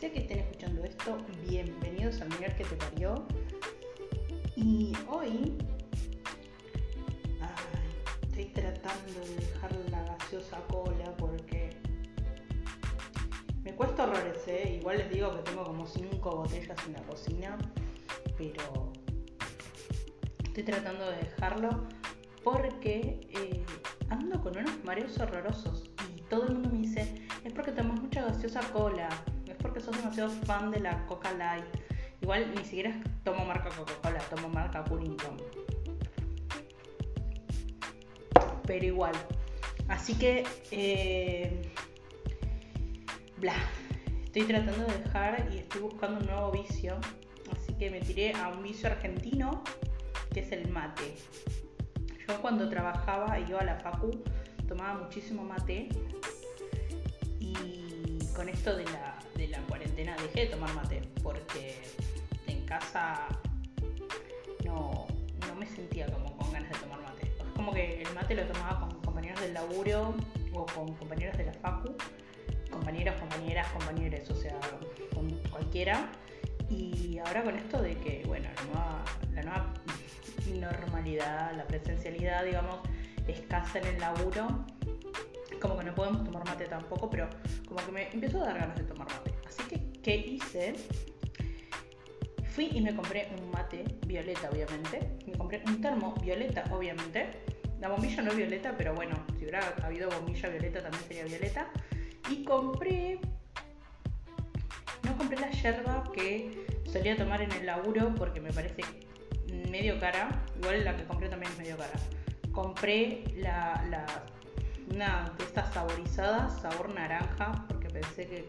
sea que estén escuchando esto, bienvenidos al Mirar que te parió. Y hoy estoy tratando de dejar la gaseosa cola porque me cuesta horrores, ¿eh? Igual les digo que tengo como 5 botellas en la cocina, pero estoy tratando de dejarlo porque eh, ando con unos mareos horrorosos y todo el mundo me dice, es porque tomas mucha gaseosa cola, porque sos demasiado fan de la Coca Light. Igual ni siquiera tomo marca Coca-Cola, tomo marca Purinton. Pero igual. Así que, eh, bla. Estoy tratando de dejar y estoy buscando un nuevo vicio. Así que me tiré a un vicio argentino, que es el mate. Yo cuando trabajaba y iba a la facu, tomaba muchísimo mate con esto de la, la cuarentena dejé de tomar mate porque en casa no, no me sentía como con ganas de tomar mate. Es como que el mate lo tomaba con compañeros del laburo o con compañeros de la facu, compañeros, compañeras, compañeros, o sea, con cualquiera. Y ahora con esto de que, bueno, la nueva, normalidad, la presencialidad, digamos, escasa en el laburo, como que no podemos tomar mate tampoco, pero como que me empezó a dar ganas de tomar mate. Así que, ¿qué hice? Fui y me compré un mate violeta, obviamente. Me compré un termo violeta, obviamente. La bombilla no es violeta, pero bueno, si hubiera habido bombilla violeta también sería violeta. Y compré. No compré la yerba que solía tomar en el laburo porque me parece medio cara. Igual la que compré también es medio cara. Compré la, la una de estas saborizadas, sabor naranja, porque pensé que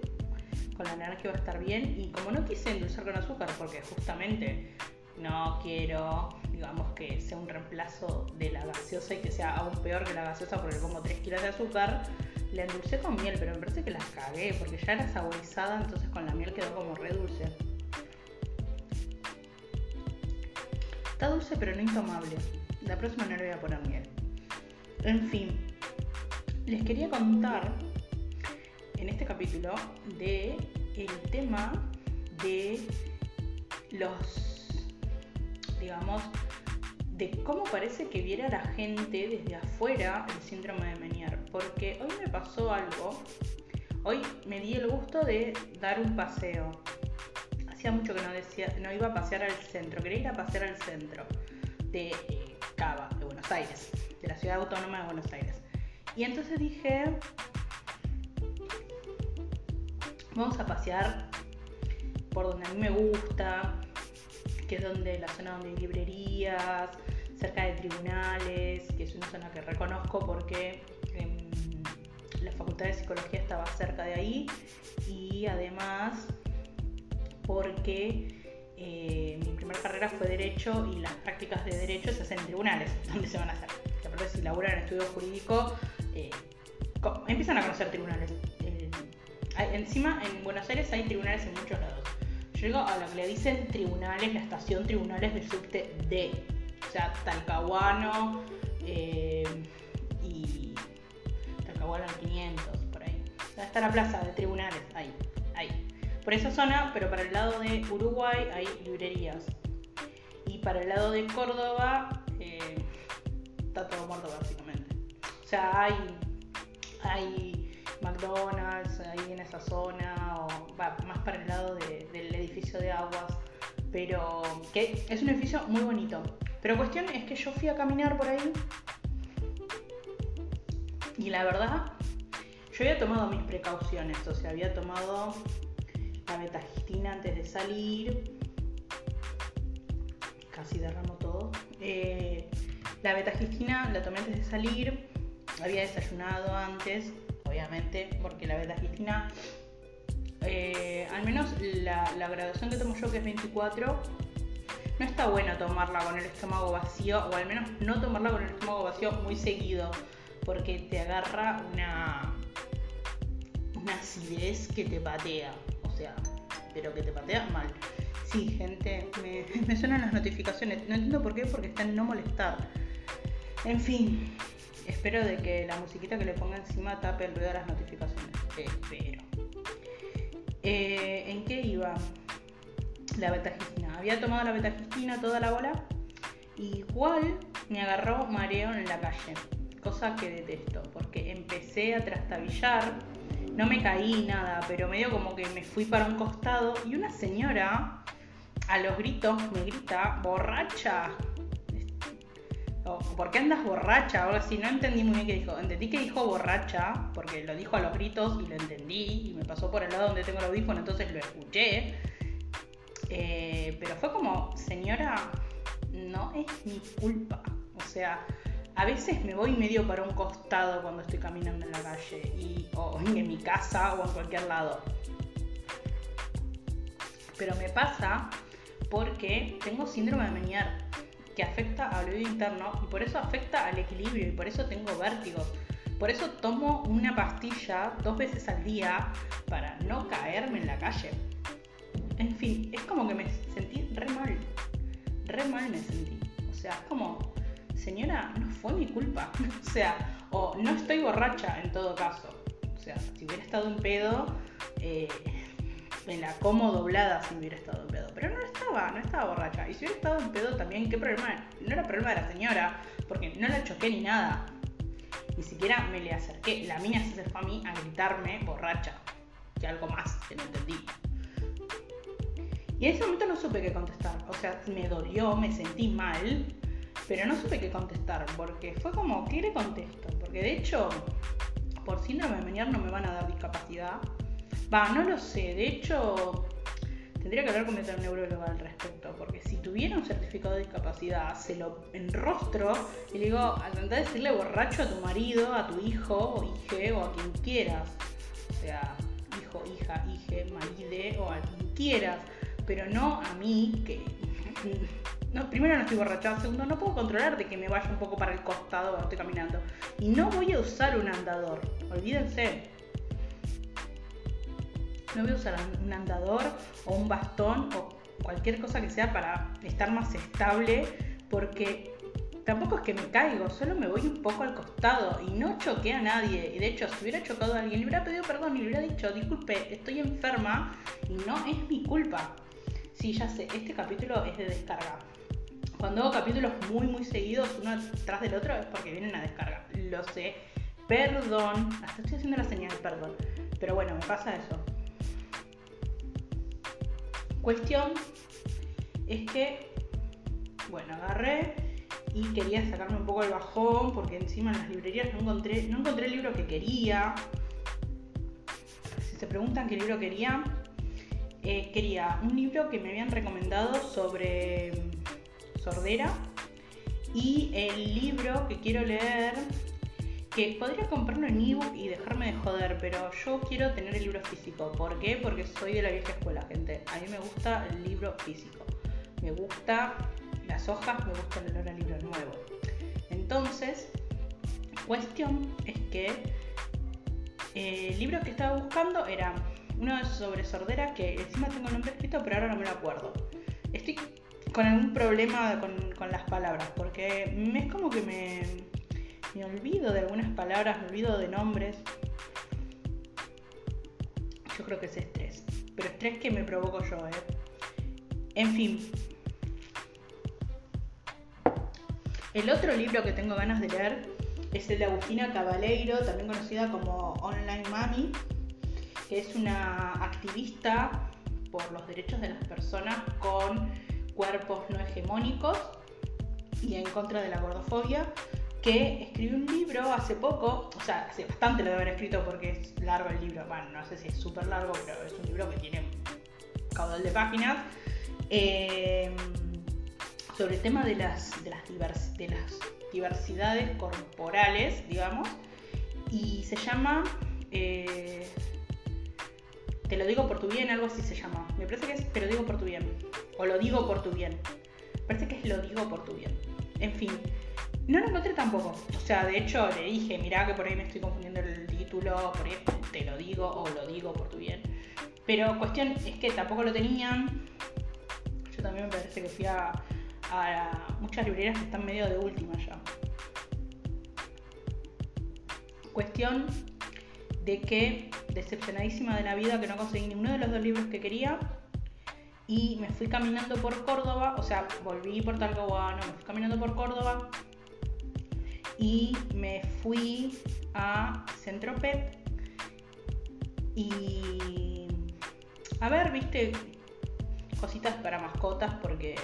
con la naranja iba a estar bien. Y como no quise endulzar con azúcar, porque justamente no quiero, digamos, que sea un reemplazo de la gaseosa y que sea aún peor que la gaseosa porque le pongo 3 kilos de azúcar, la endulcé con miel, pero me parece que la cagué, porque ya era saborizada, entonces con la miel quedó como re dulce. Está dulce pero no intomable. La próxima no le voy a poner miel. En fin, les quería contar en este capítulo de el tema de los, digamos, de cómo parece que viera la gente desde afuera el síndrome de Menier. Porque hoy me pasó algo. Hoy me di el gusto de dar un paseo. Hacía mucho que no decía, no iba a pasear al centro, quería ir a pasear al centro de eh, Cava, de Buenos Aires, de la ciudad autónoma de Buenos Aires. Y entonces dije, vamos a pasear por donde a mí me gusta, que es donde la zona donde hay librerías, cerca de tribunales, que es una zona que reconozco porque em, la Facultad de Psicología estaba cerca de ahí y además porque eh, mi primera carrera fue Derecho y las prácticas de Derecho se hacen en tribunales, donde se van a hacer. Que si laburan en estudio jurídico, eh, empiezan a conocer tribunales. Eh, encima en Buenos Aires hay tribunales en muchos lados. Llego a lo que le dicen tribunales, la estación tribunales del subte D. O sea, Talcahuano eh, y Talcahuano 500, por ahí. está la plaza de tribunales, ahí, ahí. Por esa zona, pero para el lado de Uruguay hay librerías. Y para el lado de Córdoba está todo muerto básicamente. O sea, hay, hay McDonald's ahí en esa zona, o más para el lado del edificio de aguas, pero que es un edificio muy bonito. Pero cuestión es que yo fui a caminar por ahí y la verdad, yo había tomado mis precauciones, o sea, había tomado la metagistina antes de salir, casi derramo todo. Eh, la betagistina la tomé antes de salir, había desayunado antes, obviamente, porque la betagistina, eh, al menos la, graduación que tomo yo, que es 24, no está buena tomarla con el estómago vacío, o al menos no tomarla con el estómago vacío muy seguido, porque te agarra una, una acidez que te patea, o sea, pero que te patea mal. Sí, gente, me, me suenan las notificaciones. No entiendo por qué, porque están no molestar. En fin, espero de que la musiquita que le ponga encima tape el ruido de las notificaciones. Espero. Eh, ¿En qué iba? La betagistina. Había tomado la betagistina toda la bola. Igual me agarró mareo en la calle. Cosa que detesto. Porque empecé a trastabillar. No me caí nada, pero medio como que me fui para un costado. Y una señora a los gritos me grita, borracha. ¿Por qué andas borracha? Ahora sí, no entendí muy bien qué dijo. Entendí que dijo borracha, porque lo dijo a los gritos y lo entendí, y me pasó por el lado donde tengo el audífono, entonces lo escuché. Eh, pero fue como, señora, no es mi culpa. O sea, a veces me voy medio para un costado cuando estoy caminando en la calle, y, o en mi casa o en cualquier lado. Pero me pasa porque tengo síndrome de Meniere que afecta al oído interno y por eso afecta al equilibrio y por eso tengo vértigos. Por eso tomo una pastilla dos veces al día para no caerme en la calle. En fin, es como que me sentí re mal. Re mal me sentí. O sea, es como, señora, no fue mi culpa. o sea, o no estoy borracha en todo caso. O sea, si hubiera estado en pedo, eh, me la como doblada si hubiera estado en pedo. Pero no estaba, no estaba borracha. Y si hubiera estado en pedo también, ¿qué problema? No era problema de la señora, porque no la choqué ni nada. Ni siquiera me le acerqué. La mía se acercó a mí a gritarme borracha. Que algo más, que no entendí. Y en ese momento no supe qué contestar. O sea, me dolió, me sentí mal, pero no supe qué contestar. Porque fue como, ¿qué le contesto? Porque de hecho, por síndrome de Meniere no me van a dar discapacidad Va, no lo sé. De hecho, tendría que hablar con mi neuróloga al respecto. Porque si tuviera un certificado de discapacidad, se lo enrostro y le digo, a decirle borracho a tu marido, a tu hijo o hije o a quien quieras. O sea, hijo, hija, hije, maride o a quien quieras. Pero no a mí que... No, primero no estoy borracha, segundo no puedo controlar de que me vaya un poco para el costado cuando estoy caminando. Y no voy a usar un andador, olvídense no voy a usar un andador o un bastón o cualquier cosa que sea para estar más estable porque tampoco es que me caigo, solo me voy un poco al costado y no choqué a nadie. Y de hecho, si hubiera chocado a alguien, le hubiera pedido perdón y le hubiera dicho, disculpe, estoy enferma y no es mi culpa. Sí, ya sé, este capítulo es de descarga. Cuando hago capítulos muy, muy seguidos, uno tras del otro, es porque vienen a descarga. Lo sé. Perdón. Hasta estoy haciendo la señal, perdón. Pero bueno, me pasa eso. Cuestión es que, bueno, agarré y quería sacarme un poco el bajón porque encima en las librerías no encontré, no encontré el libro que quería. Si se preguntan qué libro quería, eh, quería un libro que me habían recomendado sobre sordera y el libro que quiero leer que podría comprarlo en ebook y dejarme de joder, pero yo quiero tener el libro físico. ¿Por qué? Porque soy de la vieja escuela, gente. A mí me gusta el libro físico. Me gusta las hojas, me gusta el olor al libro nuevo. Entonces, cuestión es que eh, el libro que estaba buscando era uno sobre sordera que encima tengo el nombre escrito, pero ahora no me lo acuerdo. Estoy con algún problema con, con las palabras, porque es como que me me olvido de algunas palabras, me olvido de nombres. Yo creo que es estrés. Pero estrés que me provoco yo, ¿eh? En fin. El otro libro que tengo ganas de leer es el de Agustina Cabaleiro, también conocida como Online Mami, que es una activista por los derechos de las personas con cuerpos no hegemónicos y en contra de la gordofobia que escribió un libro hace poco, o sea, hace bastante lo debe haber escrito porque es largo el libro, bueno, no sé si es súper largo, pero es un libro que tiene caudal de páginas, eh, sobre el tema de las, de las, de las diversidades corporales, digamos, y se llama... Eh, te lo digo por tu bien, algo así se llama. Me parece que es te lo digo por tu bien. O lo digo por tu bien. Me parece que es lo digo por tu bien. En fin, no lo encontré tampoco. O sea, de hecho le dije, mirá que por ahí me estoy confundiendo el título, por ahí te lo digo o lo digo por tu bien. Pero cuestión es que tampoco lo tenían. Yo también me parece que fui a, muchas librerías que están medio de última ya. Cuestión de que decepcionadísima de la vida que no conseguí ninguno de los dos libros que quería. Y me fui caminando por Córdoba, o sea, volví por Talcahuano, me fui caminando por Córdoba y me fui a Centro Pet y a ver, viste, cositas para mascotas porque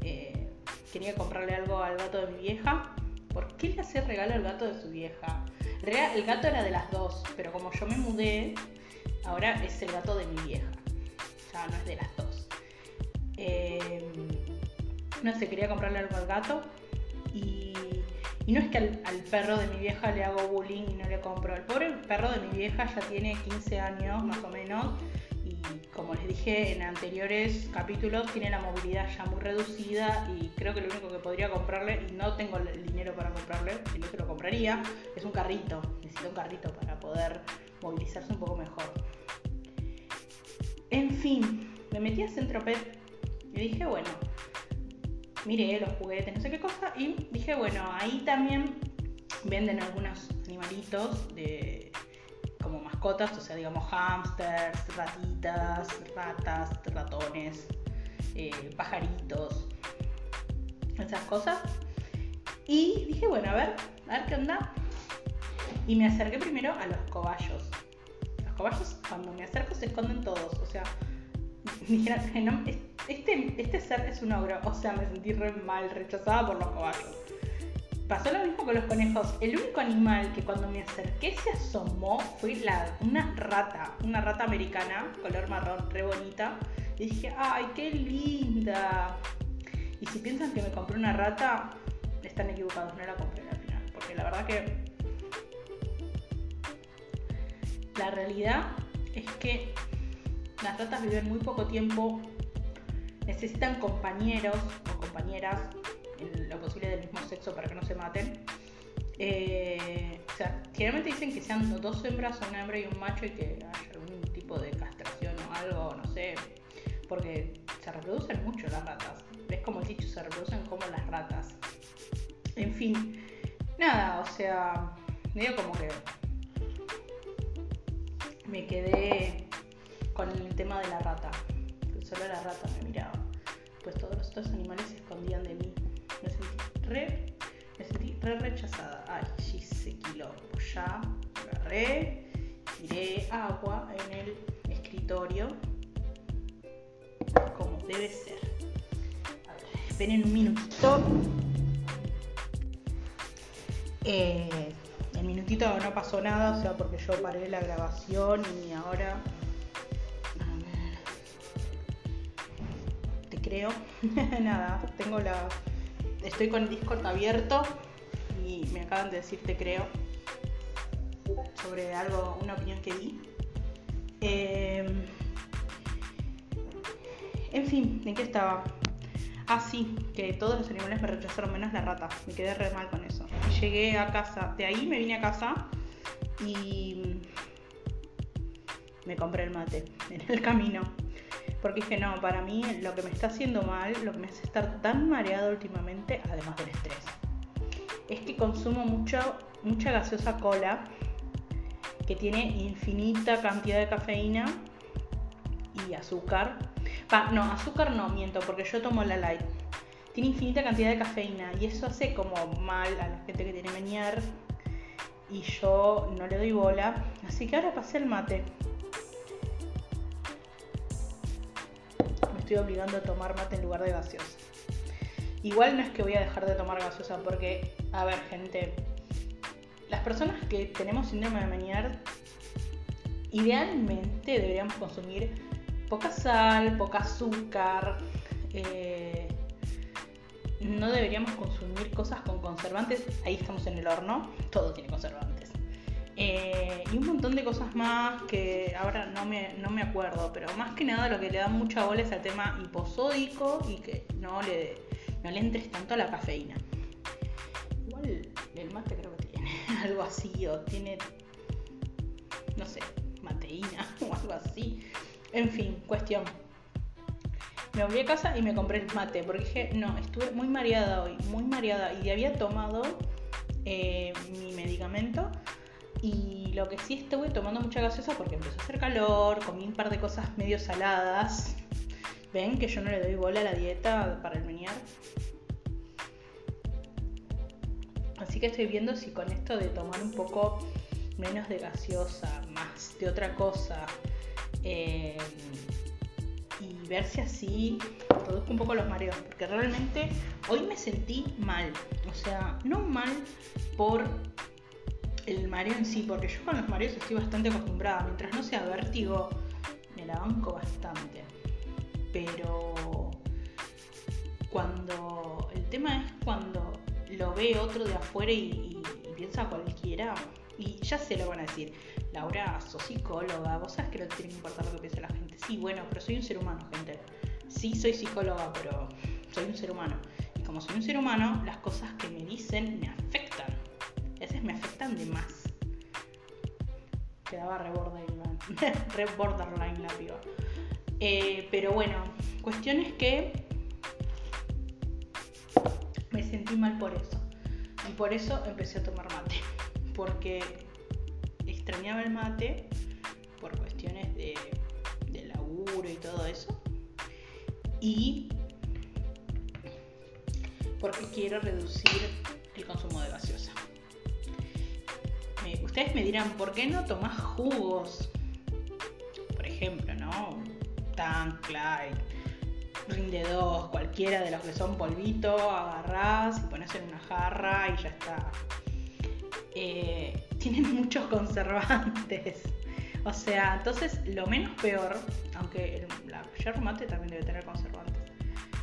eh, quería comprarle algo al gato de mi vieja. ¿Por qué le hacía regalo al gato de su vieja? El gato era de las dos, pero como yo me mudé, ahora es el gato de mi vieja. Ya no es de las dos. Eh, no sé, quería comprarle algo al gato y no es que al, perro de mi vieja le hago bullying y no le compro. El pobre perro de mi vieja ya tiene 15 años más o menos y como les dije en anteriores capítulos tiene la movilidad ya muy reducida y creo que lo único que podría comprarle, y no tengo el dinero para comprarle, si no se lo compraría, es un carrito. Necesito un carrito para poder movilizarse un poco mejor. En fin, me metí a Centro Pet y dije, bueno, miré los juguetes, no sé qué cosa, y dije, bueno, ahí también venden algunos animalitos de como mascotas, o sea, digamos hamsters, ratitas, ratas, ratones, eh, pajaritos, esas cosas. Y dije, bueno, a ver, a ver qué onda. Y me acerqué primero a los cobayos. Los cobayos, cuando me acerco, se esconden todos. O sea, dijeron, no, este, este ser es un ogro, o sea, me sentí re mal, rechazada por los caballos. Pasó lo mismo con los conejos. El único animal que cuando me acerqué se asomó fue una rata, una rata americana, color marrón, re bonita. Y dije, ¡ay, qué linda! Y si piensan que me compré una rata, están equivocados, no la compré al final. Porque la verdad que. La realidad es que las ratas viven muy poco tiempo necesitan compañeros o compañeras, en lo posible del mismo sexo para que no se maten. Eh, o sea, generalmente dicen que sean dos hembras, una hembra y un macho y que haya algún tipo de castración o algo, no sé, porque se reproducen mucho las ratas. Es como el dicho, se reproducen como las ratas. En fin, nada, o sea, medio como que me quedé con el tema de la rata. Solo la rata me pues todos los otros animales se escondían de mí. Me sentí re, sentí re rechazada. Ay, sí, quilombo. Ya agarré, tiré agua en el escritorio como debe ser. A ver, esperen un minutito. Eh, el minutito no pasó nada, o sea, porque yo paré la grabación y ahora creo. Nada, tengo la. Estoy con el Discord abierto y me acaban de decir te creo sobre algo, una opinión que di. Em, en fin, ¿en qué estaba? Ah, sí, que todos los animales me rechazaron menos la rata. Me quedé re mal con eso. Llegué a casa, de ahí me vine a casa y me compré el mate en el camino. Porque dije, no, para mí lo que me está haciendo mal, lo que me hace estar tan mareado últimamente, además del estrés, es que consumo mucho, mucha gaseosa cola que tiene infinita cantidad de cafeína y azúcar. no, azúcar no, miento, porque yo tomo la light. Tiene infinita cantidad de cafeína y eso hace como mal a la gente que tiene meñar y yo no le doy bola. Así que ahora pasé el mate. Obligando a tomar mate en lugar de gaseosa. Igual no es que voy a dejar de tomar gaseosa porque, a ver, gente, las personas que tenemos síndrome de Menier, idealmente deberíamos consumir poca sal, poca azúcar, eh, no deberíamos consumir cosas con conservantes, ahí estamos en el horno, todo tiene conservantes. Eh, y un montón de cosas más que ahora no me, no me acuerdo, pero más que nada lo que le da mucha bola es al tema hiposódico y que no le, no le entres tanto a la cafeína. Igual el mate creo que tiene algo así, o tiene, no sé, mateína o algo así. En fin, cuestión. Me volví a casa y me compré el mate porque dije, no, estuve muy mareada hoy, muy mareada y había tomado eh, mi medicamento Y lo que sí estuve tomando mucha gaseosa porque empezó a hacer calor, comí un par de cosas medio saladas. Ven que yo no le doy bola a la dieta para el meniar. Así que estoy viendo si con esto de tomar un poco menos de gaseosa, más de otra cosa, eh, y ver si así reduzco un poco los mareos, porque realmente hoy me sentí mal, o sea, no mal por el mareo en sí, porque yo con los mareos estoy bastante acostumbrada, mientras no sea vértigo, me la banco bastante, pero cuando el tema es cuando lo ve otro de afuera y, y piensa cualquiera, y ya se lo van a decir, Laura, sos psicóloga, vos sabes que no tiene que importar lo que piensa la gente. Sí, bueno, pero soy un ser humano, gente. Sí, soy psicóloga, pero soy un ser humano. Y como soy un ser humano, las cosas que me dicen me afectan. Quedaba re borderline, re borderline la piba. Eh, pero bueno, cuestión es que me sentí mal por eso. Y por eso empecé a tomar mate porque extrañaba el mate por cuestiones de, laburo y todo eso. Y porque quiero reducir el consumo de gaseosa. Ustedes me dirán, ¿por qué no tomas jugos? Por ejemplo, ¿no? Tank, Clyde, Rinde 2, cualquiera de los que son polvito, agarrás y pones en una jarra y ya está. Eh, tienen muchos conservantes. O sea, entonces lo menos peor, aunque el, la yerba mate también debe tener conservantes,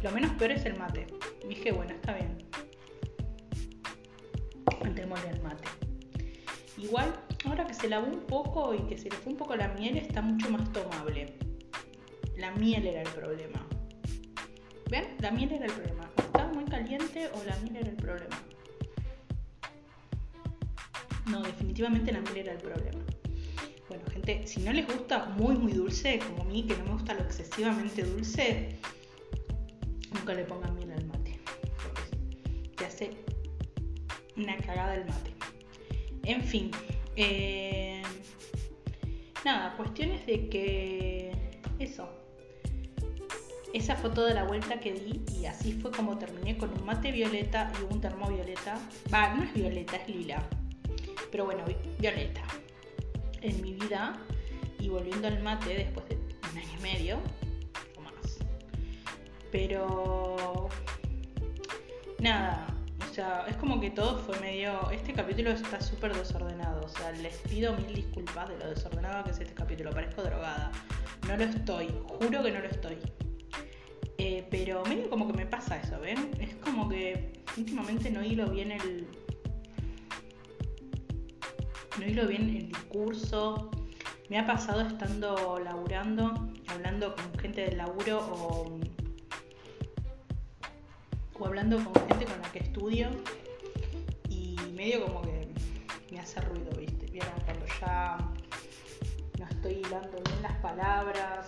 lo menos peor es el mate. dije, bueno, está bien. Entémosle al mate. Igual, ahora que se lavó un poco y que se le fue un poco la miel, está mucho más tomable. La miel era el problema. ¿Ven? La miel era el problema. ¿Estaba muy caliente o la miel era el problema? No, definitivamente la miel era el problema. Bueno, gente, si no les gusta muy, muy dulce, como a mí, que no me gusta lo excesivamente dulce, nunca le pongan miel al mate. Porque te hace una cagada el mate. En fin. Eh, nada, cuestiones de que. Eso. Esa foto de la vuelta que di y así fue como terminé con un mate violeta y un termo violeta. Va, no es violeta, es lila pero bueno, Violeta. En mi vida, y volviendo al mate después de un año y medio, o más. Pero. Nada, o sea, es como que todo fue medio. Este capítulo está súper desordenado. O sea, les pido mil disculpas de lo desordenado que es este capítulo. Parezco drogada. No lo estoy, juro que no lo estoy. Eh, pero medio como que me pasa eso, ¿ven? Es como que últimamente no hilo bien el, no hilo bien el discurso. Me ha pasado estando laburando, hablando con gente del laburo o, hablando con gente con la que estudio y medio como que me hace ruido, ¿viste? Vieron cuando ya no estoy hilando bien las palabras,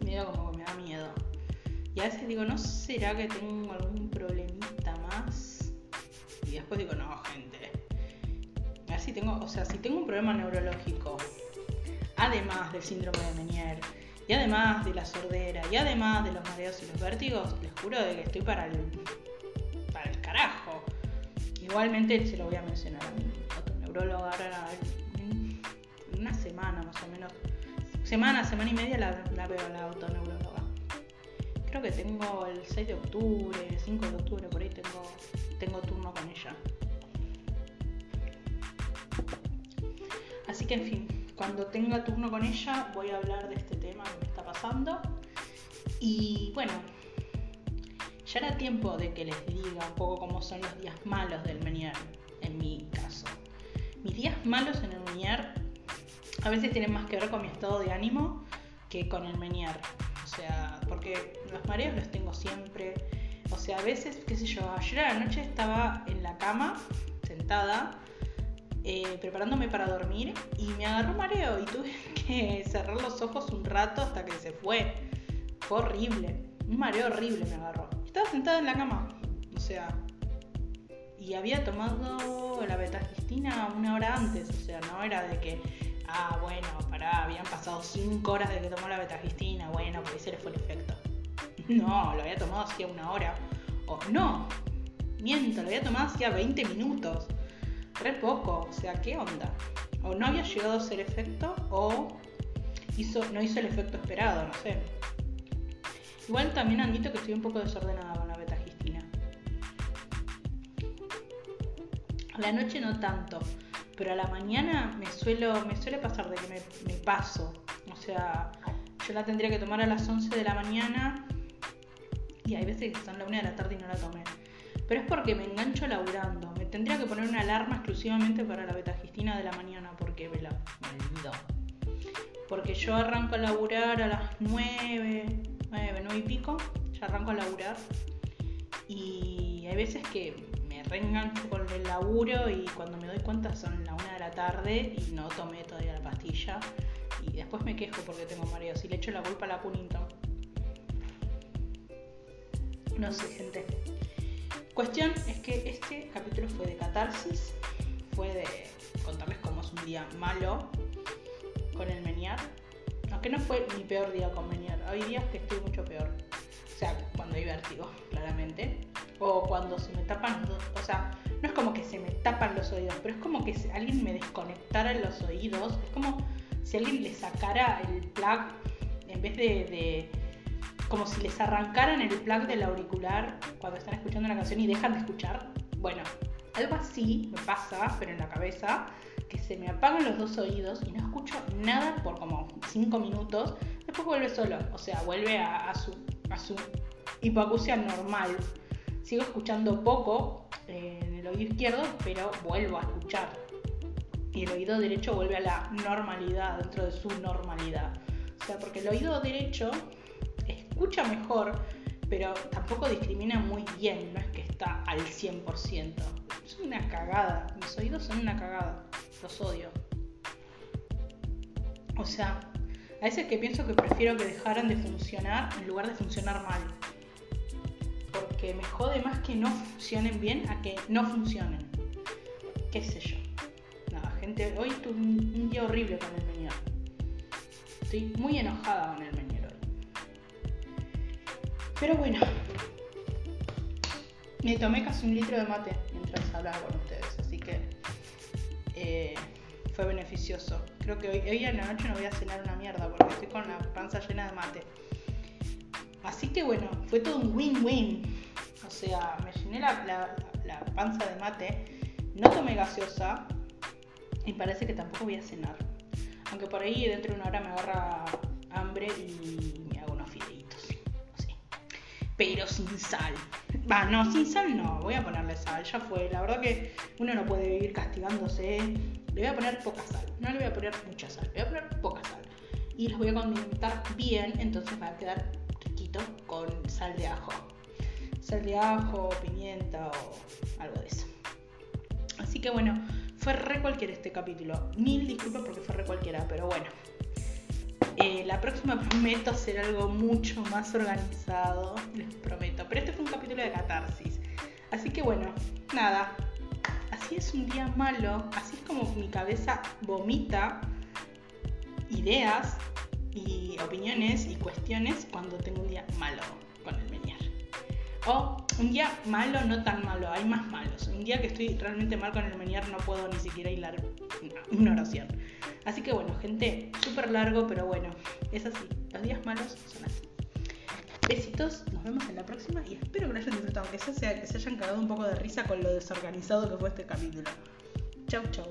medio como que me da miedo. Y a veces digo, ¿no será que tengo algún problemita más? Y después digo, no, gente, si tengo, o sea, si tengo un problema neurológico, además del síndrome de Menier, y además de la sordera, y además de los mareos y los vértigos, les juro de que estoy para el, para el carajo. Igualmente se lo voy a mencionar a mi neurólogo ahora en una semana más o menos. Semana, semana y media la, la veo la autoneuróloga. Creo que tengo el 6 de octubre, el 5 de octubre, por ahí tengo, tengo turno con ella. Así que en fin, cuando tenga turno con ella voy a hablar de este Y bueno, ya era tiempo de que les diga un poco cómo son los días malos del Menier, en mi caso. Mis días malos en el Menier a veces tienen más que ver con mi estado de ánimo que con el Menier. O sea, porque los mareos los tengo siempre. O sea, a veces, qué sé yo, ayer a la noche estaba en la cama, sentada, eh, preparándome para dormir y me agarró mareo y tuve que cerrar los ojos un rato hasta que se fue. Fue horrible, un mareo horrible me agarró. Estaba sentada en la cama, o sea, y había tomado la betagistina una hora antes, o sea, no era de que, ah, bueno, pará, habían pasado 5 horas de que tomó la betagistina, bueno, pues ese le fue el efecto. No, lo había tomado hacía una hora. O no, miento, lo había tomado hacía 20 minutos. Re poco, o sea, ¿qué onda? O no había llegado a hacer efecto o hizo, no hizo el efecto esperado, no sé. Igual también admito que estoy un poco desordenada con la betagistina. A la noche no tanto, pero a la mañana me, suelo, me suele pasar de que me, me paso. O sea, yo la tendría que tomar a las 11 de la mañana y hay veces que son la 1 de la tarde y no la tomé. Pero es porque me engancho laburando. Tendría que poner una alarma exclusivamente para la betagistina de la mañana porque me la olvido. Porque yo arranco a laburar a las 9, 9, 9 y pico. Ya arranco a laburar. Y hay veces que me reengancho con el laburo y cuando me doy cuenta son la 1 de la tarde y no tomé todavía la pastilla. Y después me quejo porque tengo mareos y le echo la culpa a la Cunnington. No sé, gente. Cuestión es que este capítulo fue de catarsis, fue de contarles cómo es un día malo con el Meniar. Aunque no fue mi peor día con Meniar, hay días que estoy mucho peor. O sea, cuando hay vértigo, claramente. O cuando se me tapan los O sea, no es como que se me tapan los oídos, pero es como que si alguien me desconectara los oídos. Es como si alguien le sacara el plug en vez de como si les arrancaran el plug del auricular cuando están escuchando la canción y dejan de escuchar. Bueno, algo así me pasa, pero en la cabeza, que se me apagan los dos oídos y no escucho nada por como 5 minutos. Después vuelve solo, o sea, vuelve a, su, a su hipoacusia normal. Sigo escuchando poco eh, en el oído izquierdo, pero vuelvo a escuchar. Y el oído derecho vuelve a la normalidad, dentro de su normalidad. O sea, porque el oído derecho escucha mejor, pero tampoco discrimina muy bien, no es que está al 100%. Es una cagada, mis oídos son una cagada, los odio. O sea, a veces que pienso que prefiero que dejaran de funcionar en lugar de funcionar mal. Porque me jode más que no funcionen bien a que no funcionen. ¿Qué sé yo? Nada, gente, hoy tuve un, día horrible con el Menier. Estoy muy enojada con el Menier. Pero bueno, me tomé casi un litro de mate mientras hablaba con ustedes, así que eh, fue beneficioso. Creo que hoy, en la noche no voy a cenar una mierda porque estoy con la panza llena de mate. Así que bueno, fue todo un win-win. O sea, me llené la, la panza de mate, no tomé gaseosa y parece que tampoco voy a cenar. Aunque por ahí dentro de una hora me agarra hambre y pero sin sal. Va, no, sin sal no, voy a ponerle sal, ya fue. La verdad que uno no puede vivir castigándose. Le voy a poner poca sal, no le voy a poner mucha sal, le voy a poner poca sal. Y los voy a condimentar bien, entonces va a quedar riquito con sal de ajo. Sal de ajo, pimienta o algo de eso. Así que bueno, fue re cualquiera este capítulo. Mil disculpas porque fue re cualquiera, pero bueno. Eh, la próxima prometo hacer algo mucho más organizado, les prometo. Pero este fue un capítulo de catarsis. Así que bueno, nada. Así es un día malo, así es como mi cabeza vomita ideas y opiniones y cuestiones cuando tengo un día malo con el meñar. O un día malo, no tan malo, hay más malos. Un día que estoy realmente mal con el meñar no puedo ni siquiera hilar una oración. Así que bueno, gente, súper largo, pero bueno, es así. Los días malos son así. Besitos, nos vemos en la próxima y espero que lo hayan disfrutado, que se, hayan cagado un poco de risa con lo desorganizado que fue este capítulo. Chau, chau.